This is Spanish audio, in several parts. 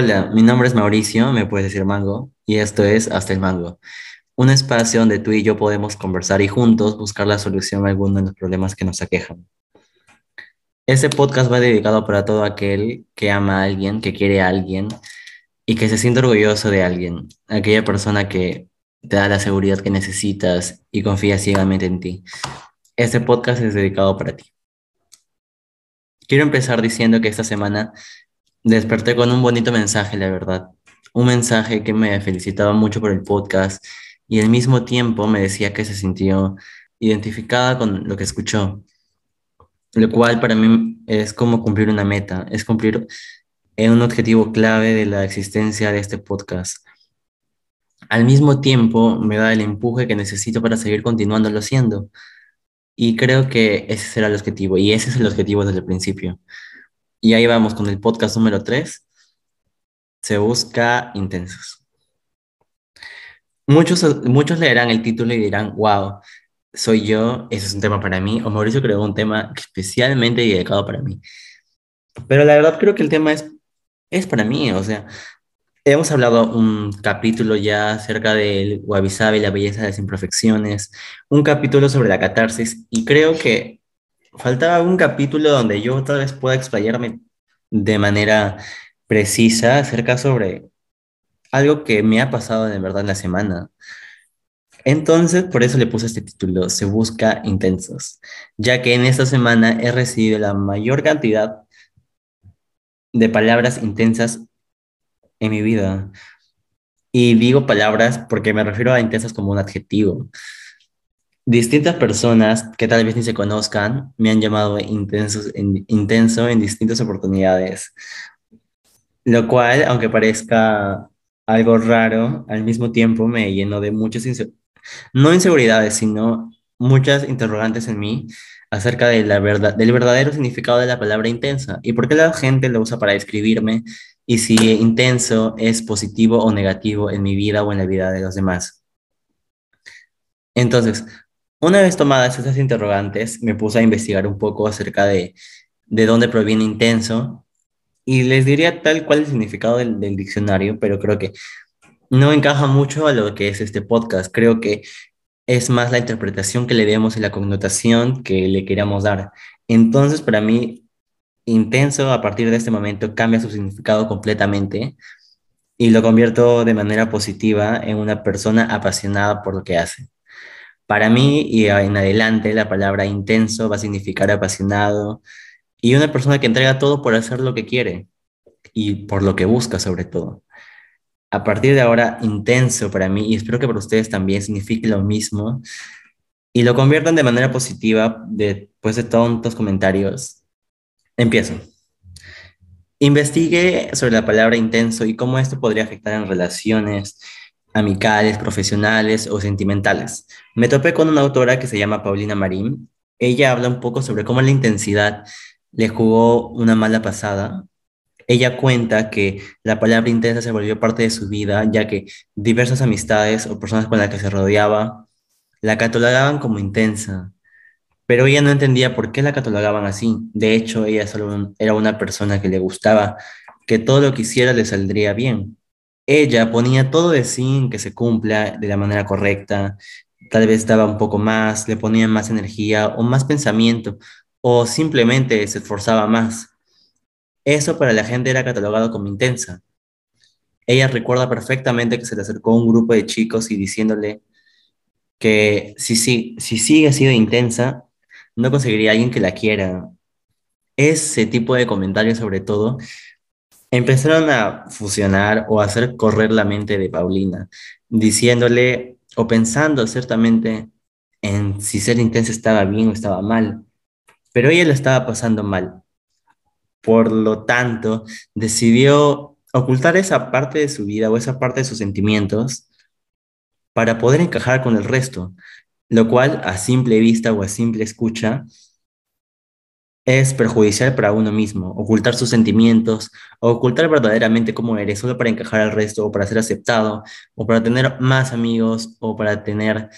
Hola, mi nombre es Mauricio, me puedes decir Mango, y esto es Hasta el Mango, un espacio donde tú y yo podemos conversar y juntos buscar la solución a alguno de los problemas que nos aquejan. Este podcast va dedicado para todo aquel que ama a alguien, que quiere a alguien y que se siente orgulloso de alguien, aquella persona que te da la seguridad que necesitas y confía ciegamente en ti. Este podcast es dedicado para ti. Quiero empezar diciendo que esta semana desperté con un bonito mensaje, la verdad. Un mensaje que me felicitaba mucho por el podcast y al mismo tiempo me decía que se sintió identificada con lo que escuchó, lo cual para mí es como cumplir una meta, es cumplir un objetivo clave de la existencia de este podcast. Al mismo tiempo me da el empuje que necesito para seguir continuándolo haciendo. Y creo que ese será el objetivo, y ese es el objetivo desde el principio. Y ahí vamos con el podcast número 3. Se busca intensos. Muchos, muchos leerán el título y dirán, wow, soy yo, ese es un tema para mí, o Mauricio creó un tema especialmente dedicado para mí. Pero la verdad creo que el tema es, es para mí, o sea, hemos hablado un capítulo ya acerca del Wabi y la belleza de las imperfecciones, un capítulo sobre la catarsis, y creo que faltaba un capítulo donde yo tal vez pueda explayarme de manera precisa acerca sobre algo que me ha pasado de verdad en la semana. Entonces, por eso le puse este título, Se Busca Intensos, ya que en esta semana he recibido la mayor cantidad de palabras intensas en mi vida. Y digo palabras porque me refiero a intensas como un adjetivo distintas personas que tal vez ni se conozcan me han llamado intenso en distintas oportunidades, lo cual, aunque parezca algo raro, al mismo tiempo me llenó de muchas, no inseguridades, sino muchas interrogantes en mí acerca del verdadero significado de la palabra intensa y por qué la gente lo usa para describirme y si intenso es positivo o negativo en mi vida o en la vida de los demás. Entonces, una vez tomadas esas interrogantes, me puse a investigar un poco acerca de, de dónde proviene intenso y les diría tal cual el significado del, del diccionario, pero creo que no encaja mucho a lo que es este podcast. Creo que es más la interpretación que le demos y la connotación que le queramos dar. Entonces, para mí, intenso a partir de este momento cambia su significado completamente y lo convierto de manera positiva en una persona apasionada por lo que hace. Para mí y en adelante la palabra intenso va a significar apasionado y una persona que entrega todo por hacer lo que quiere y por lo que busca sobre todo. A partir de ahora, intenso para mí, y espero que para ustedes también signifique lo mismo, y lo conviertan de manera positiva después de tontos comentarios. Empiezo. Investigue sobre la palabra intenso y cómo esto podría afectar en relaciones, amicales, profesionales o sentimentales. Me topé con una autora que se llama Paulina Marín. Ella habla un poco sobre cómo la intensidad le jugó una mala pasada. Ella cuenta que la palabra intensa se volvió parte de su vida, ya que diversas amistades o personas con las que se rodeaba la catalogaban como intensa, pero ella no entendía por qué la catalogaban así. De hecho, ella solo era una persona que le gustaba, que todo lo que hiciera le saldría bien ella ponía todo de sí en que se cumpla de la manera correcta, tal vez daba un poco más, le ponía más energía o más pensamiento, o simplemente se esforzaba más. Eso para la gente era catalogado como intensa. Ella recuerda perfectamente que se le acercó un grupo de chicos y diciéndole que si, si, si sigue siendo intensa, no conseguiría alguien que la quiera. Ese tipo de comentarios sobre todo empezaron a fusionar o a hacer correr la mente de Paulina, diciéndole o pensando ciertamente en si ser intensa estaba bien o estaba mal, pero ella lo estaba pasando mal. Por lo tanto, decidió ocultar esa parte de su vida o esa parte de sus sentimientos para poder encajar con el resto, lo cual a simple vista o a simple escucha es perjudicial para uno mismo, ocultar sus sentimientos, o ocultar verdaderamente cómo eres, solo para encajar al resto, o para ser aceptado, o para tener más amigos, o para tener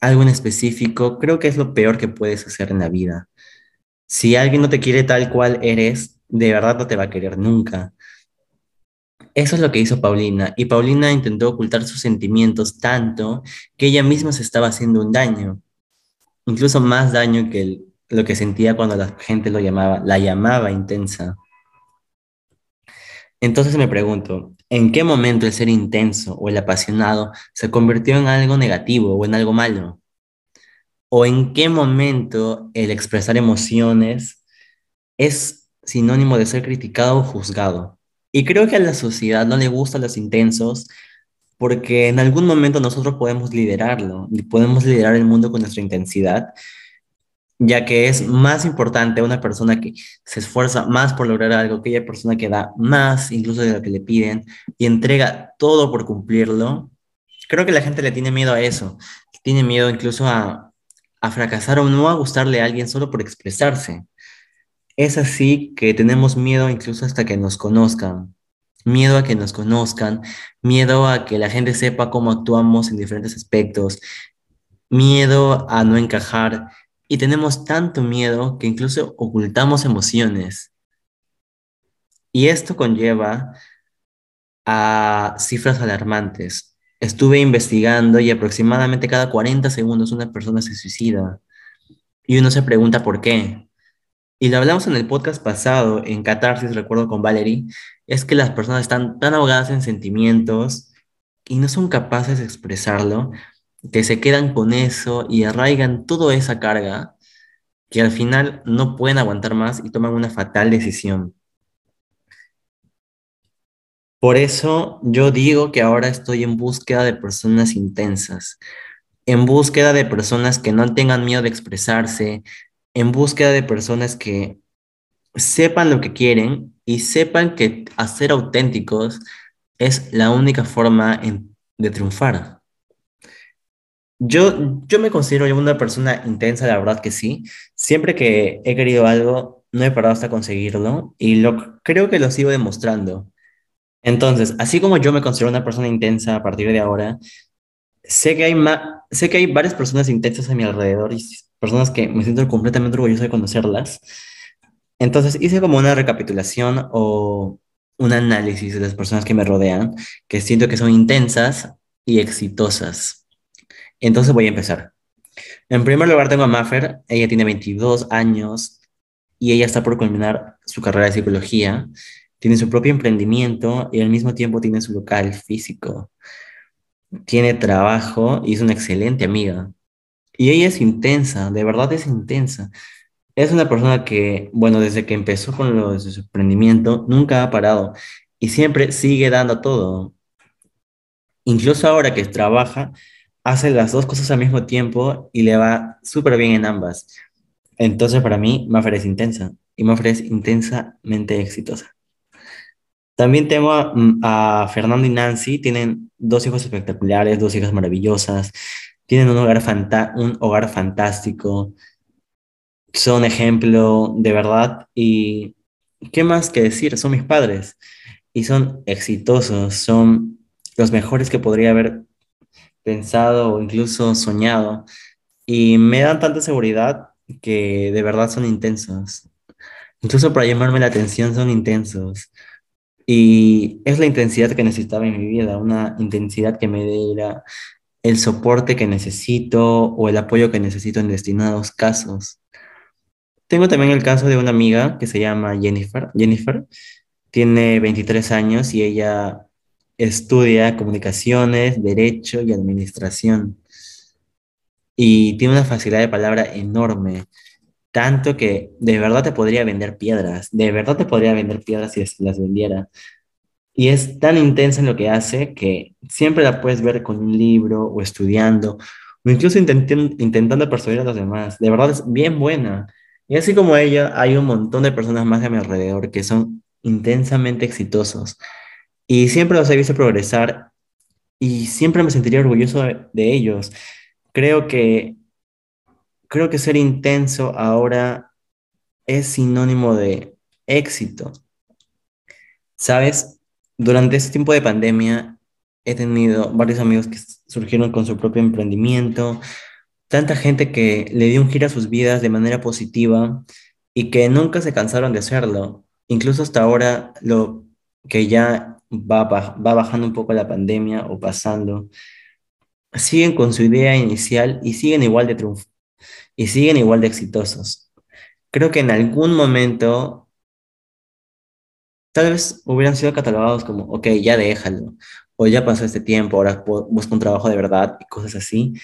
algo en específico, creo que es lo peor que puedes hacer en la vida. Si alguien no te quiere tal cual eres, de verdad no te va a querer nunca. Eso es lo que hizo Paulina, y Paulina intentó ocultar sus sentimientos tanto que ella misma se estaba haciendo un daño, incluso más daño que el- lo que sentía cuando la gente lo llamaba, la llamaba intensa. Entonces me pregunto, ¿en qué momento el ser intenso o el apasionado se convirtió en algo negativo o en algo malo? ¿O en qué momento el expresar emociones es sinónimo de ser criticado o juzgado? Y creo que a la sociedad no le gustan los intensos porque en algún momento nosotros podemos liderarlo, y podemos liderar el mundo con nuestra intensidad, ya que es más importante una persona que se esfuerza más por lograr algo que aquella persona que da más incluso de lo que le piden y entrega todo por cumplirlo. Creo que la gente le tiene miedo a eso, tiene miedo incluso a, a fracasar o no a gustarle a alguien solo por expresarse. Es así que tenemos miedo incluso hasta que nos conozcan. Miedo a que nos conozcan, miedo a que la gente sepa cómo actuamos en diferentes aspectos, miedo a no encajar. Y tenemos tanto miedo que incluso ocultamos emociones. Y esto conlleva a cifras alarmantes. Estuve investigando y aproximadamente cada 40 segundos una persona se suicida. Y uno se pregunta por qué. Y lo hablamos en el podcast pasado, en Catarsis, recuerdo con Valerie, es que las personas están tan ahogadas en sentimientos y no son capaces de expresarlo, que se quedan con eso y arraigan toda esa carga, que al final no pueden aguantar más y toman una fatal decisión. Por eso yo digo que ahora estoy en búsqueda de personas intensas, en búsqueda de personas que no tengan miedo de expresarse, en búsqueda de personas que sepan lo que quieren y sepan que hacer auténticos es la única forma de triunfar. Yo, yo me considero una persona intensa, la verdad que sí. Siempre que he querido algo, no he parado hasta conseguirlo y lo, creo que lo sigo demostrando. Entonces, así como yo me considero una persona intensa a partir de ahora, sé que hay sé que hay varias personas intensas a mi alrededor y personas que me siento completamente orgulloso de conocerlas. Entonces hice como una recapitulación o un análisis de las personas que me rodean, que siento que son intensas y exitosas. Entonces voy a empezar. En primer lugar tengo a Maffer, ella tiene 22 años y ella está por culminar su carrera de psicología, tiene su propio emprendimiento y al mismo tiempo tiene su local físico, tiene trabajo y es una excelente amiga. Y ella es intensa, de verdad es intensa. Es una persona que, bueno, desde que empezó con lo de su emprendimiento, nunca ha parado y siempre sigue dando todo. Incluso ahora que trabaja, hace las dos cosas al mismo tiempo y le va súper bien en ambas. Entonces, para mí, Maffer es intensa y Maffer es intensamente exitosa. También tengo a, mm, a Fernando y Nancy, tienen dos hijos espectaculares, dos hijas maravillosas, tienen un hogar, fanta- un hogar fantástico, son ejemplo de verdad y ¿qué más que decir? Son mis padres y son exitosos, son los mejores que podría haber pensado o incluso soñado y me dan tanta seguridad que de verdad son intensos. Incluso para llamarme la atención son intensos. Y es la intensidad que necesitaba en mi vida, una intensidad que me diera el soporte que necesito o el apoyo que necesito en destinados casos. Tengo también el caso de una amiga que se llama Jennifer. Jennifer tiene 23 años y ella estudia comunicaciones, derecho y administración. Y tiene una facilidad de palabra enorme, tanto que de verdad te podría vender piedras, de verdad te podría vender piedras si las vendiera. Y es tan intensa en lo que hace que siempre la puedes ver con un libro o estudiando o incluso intentando persuadir a los demás. De verdad es bien buena. Y así como ella, hay un montón de personas más a mi alrededor que son intensamente exitosos. Y siempre los he visto progresar y siempre me sentiría orgulloso de, ellos. Creo que, creo que ser intenso ahora es sinónimo de éxito. ¿Sabes? Durante este tiempo de pandemia he tenido varios amigos que surgieron con su propio emprendimiento, tanta gente que le dio un giro a sus vidas de manera positiva y que nunca se cansaron de hacerlo. Incluso hasta ahora lo que ya va, va bajando un poco la pandemia o pasando, siguen con su idea inicial y siguen igual de triunfo y siguen igual de exitosos. Creo que en algún momento tal vez hubieran sido catalogados como, ok, ya déjalo, o ya pasó este tiempo, ahora busca un trabajo de verdad y cosas así.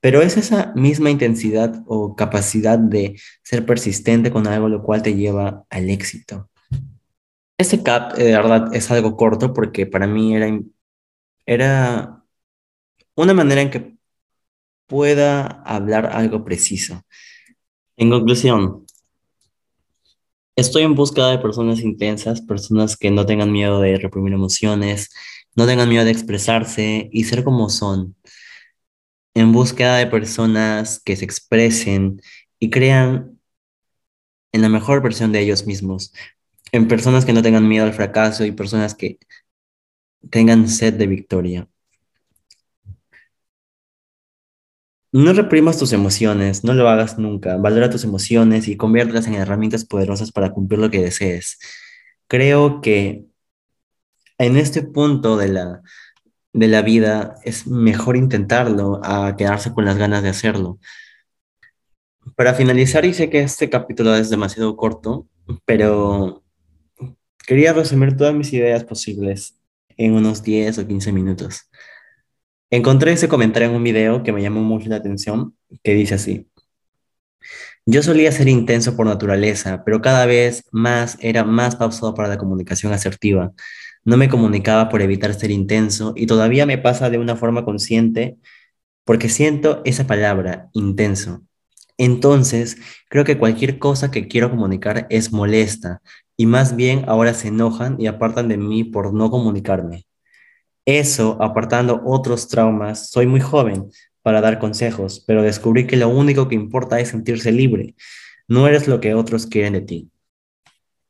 Pero es esa misma intensidad o capacidad de ser persistente con algo lo cual te lleva al éxito. Este cap, eh, de verdad, es algo corto porque para mí era, era una manera en que pueda hablar algo preciso. En conclusión, estoy en busca de personas intensas, personas que no tengan miedo de reprimir emociones, no tengan miedo de expresarse y ser como son. En búsqueda de personas que se expresen y crean en la mejor versión de ellos mismos, en personas que no tengan miedo al fracaso y personas que tengan sed de victoria. No reprimas tus emociones, no lo hagas nunca. Valora tus emociones y conviértelas en herramientas poderosas para cumplir lo que desees. Creo que en este punto de la, de la vida es mejor intentarlo a quedarse con las ganas de hacerlo. Para finalizar, y sé que este capítulo es demasiado corto, pero Quería resumir todas mis ideas posibles en unos 10 o 15 minutos. Encontré ese comentario en un video que me llamó mucho la atención, que dice así. Yo solía ser intenso por naturaleza, pero cada vez más era más pausado para la comunicación asertiva. No me comunicaba por evitar ser intenso y todavía me pasa de una forma consciente porque siento esa palabra, intenso. Entonces, creo que cualquier cosa que quiero comunicar es molesta y más bien ahora se enojan y apartan de mí por no comunicarme. Eso, apartando otros traumas, soy muy joven para dar consejos, pero descubrí que lo único que importa es sentirse libre. No eres lo que otros quieren de ti.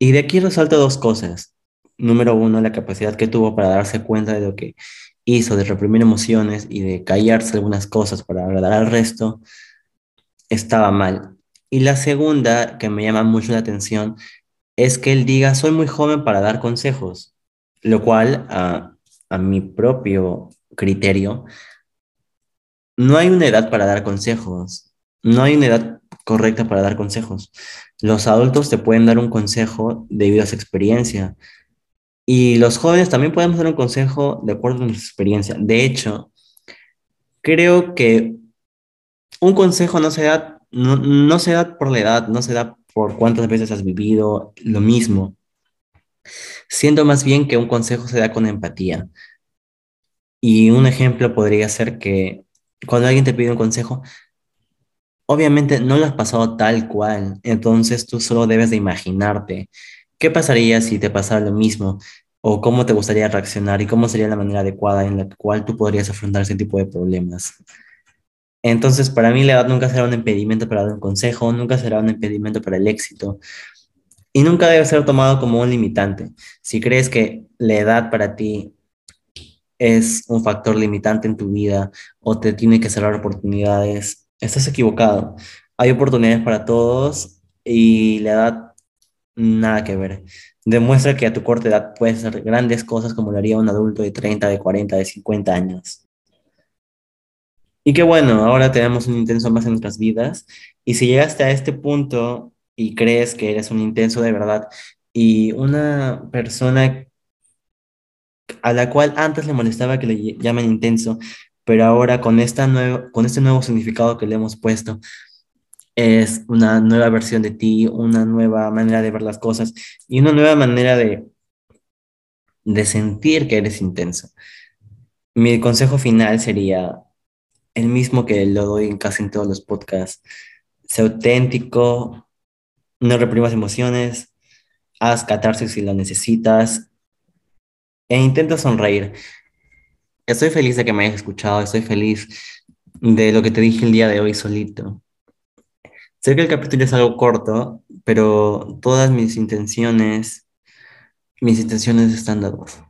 Y de aquí resalto dos cosas. Número uno, la capacidad que tuvo para darse cuenta de lo que hizo, de reprimir emociones y de callarse algunas cosas para agradar al resto, estaba mal. Y la segunda, que me llama mucho la atención, es que él diga, soy muy joven para dar consejos, lo cual a, mi propio criterio, no hay una edad para dar consejos, no hay una edad correcta para dar consejos. Los adultos te pueden dar un consejo debido a su experiencia y los jóvenes también podemos dar un consejo de acuerdo a su experiencia. De hecho, creo que un consejo no se da, no, no se da por la edad, no se da por cuántas veces has vivido lo mismo. Siento más bien que un consejo se da con empatía. Y un ejemplo podría ser que cuando alguien te pide un consejo, obviamente no lo has pasado tal cual, entonces tú solo debes de imaginarte qué pasaría si te pasara lo mismo o cómo te gustaría reaccionar y cómo sería la manera adecuada en la cual tú podrías afrontar ese tipo de problemas. Entonces, para mí la edad nunca será un impedimento para dar un consejo, nunca será un impedimento para el éxito y nunca debe ser tomado como un limitante. Si crees que la edad para ti es un factor limitante en tu vida o te tiene que cerrar oportunidades, estás equivocado. Hay oportunidades para todos y la edad nada que ver. Demuestra que a tu corta edad puedes hacer grandes cosas como lo haría un adulto de 30, de 40, de 50 años. Y qué bueno, ahora tenemos un intenso más en nuestras vidas. Y si llegaste a este punto y crees que eres un intenso de verdad y una persona a la cual antes le molestaba que le llamen intenso, pero ahora con, esta nuevo, con este nuevo significado que le hemos puesto, es una nueva versión de ti, una nueva manera de ver las cosas y una nueva manera de, de sentir que eres intenso. Mi consejo final sería el mismo que lo doy en casi en todos los podcasts. Sé auténtico, no reprimas emociones, haz catarsis si lo necesitas e intenta sonreír. Estoy feliz de que me hayas escuchado, estoy feliz de lo que te dije el día de hoy solito. Sé que el capítulo es algo corto, pero todas mis intenciones, mis intenciones están dadas.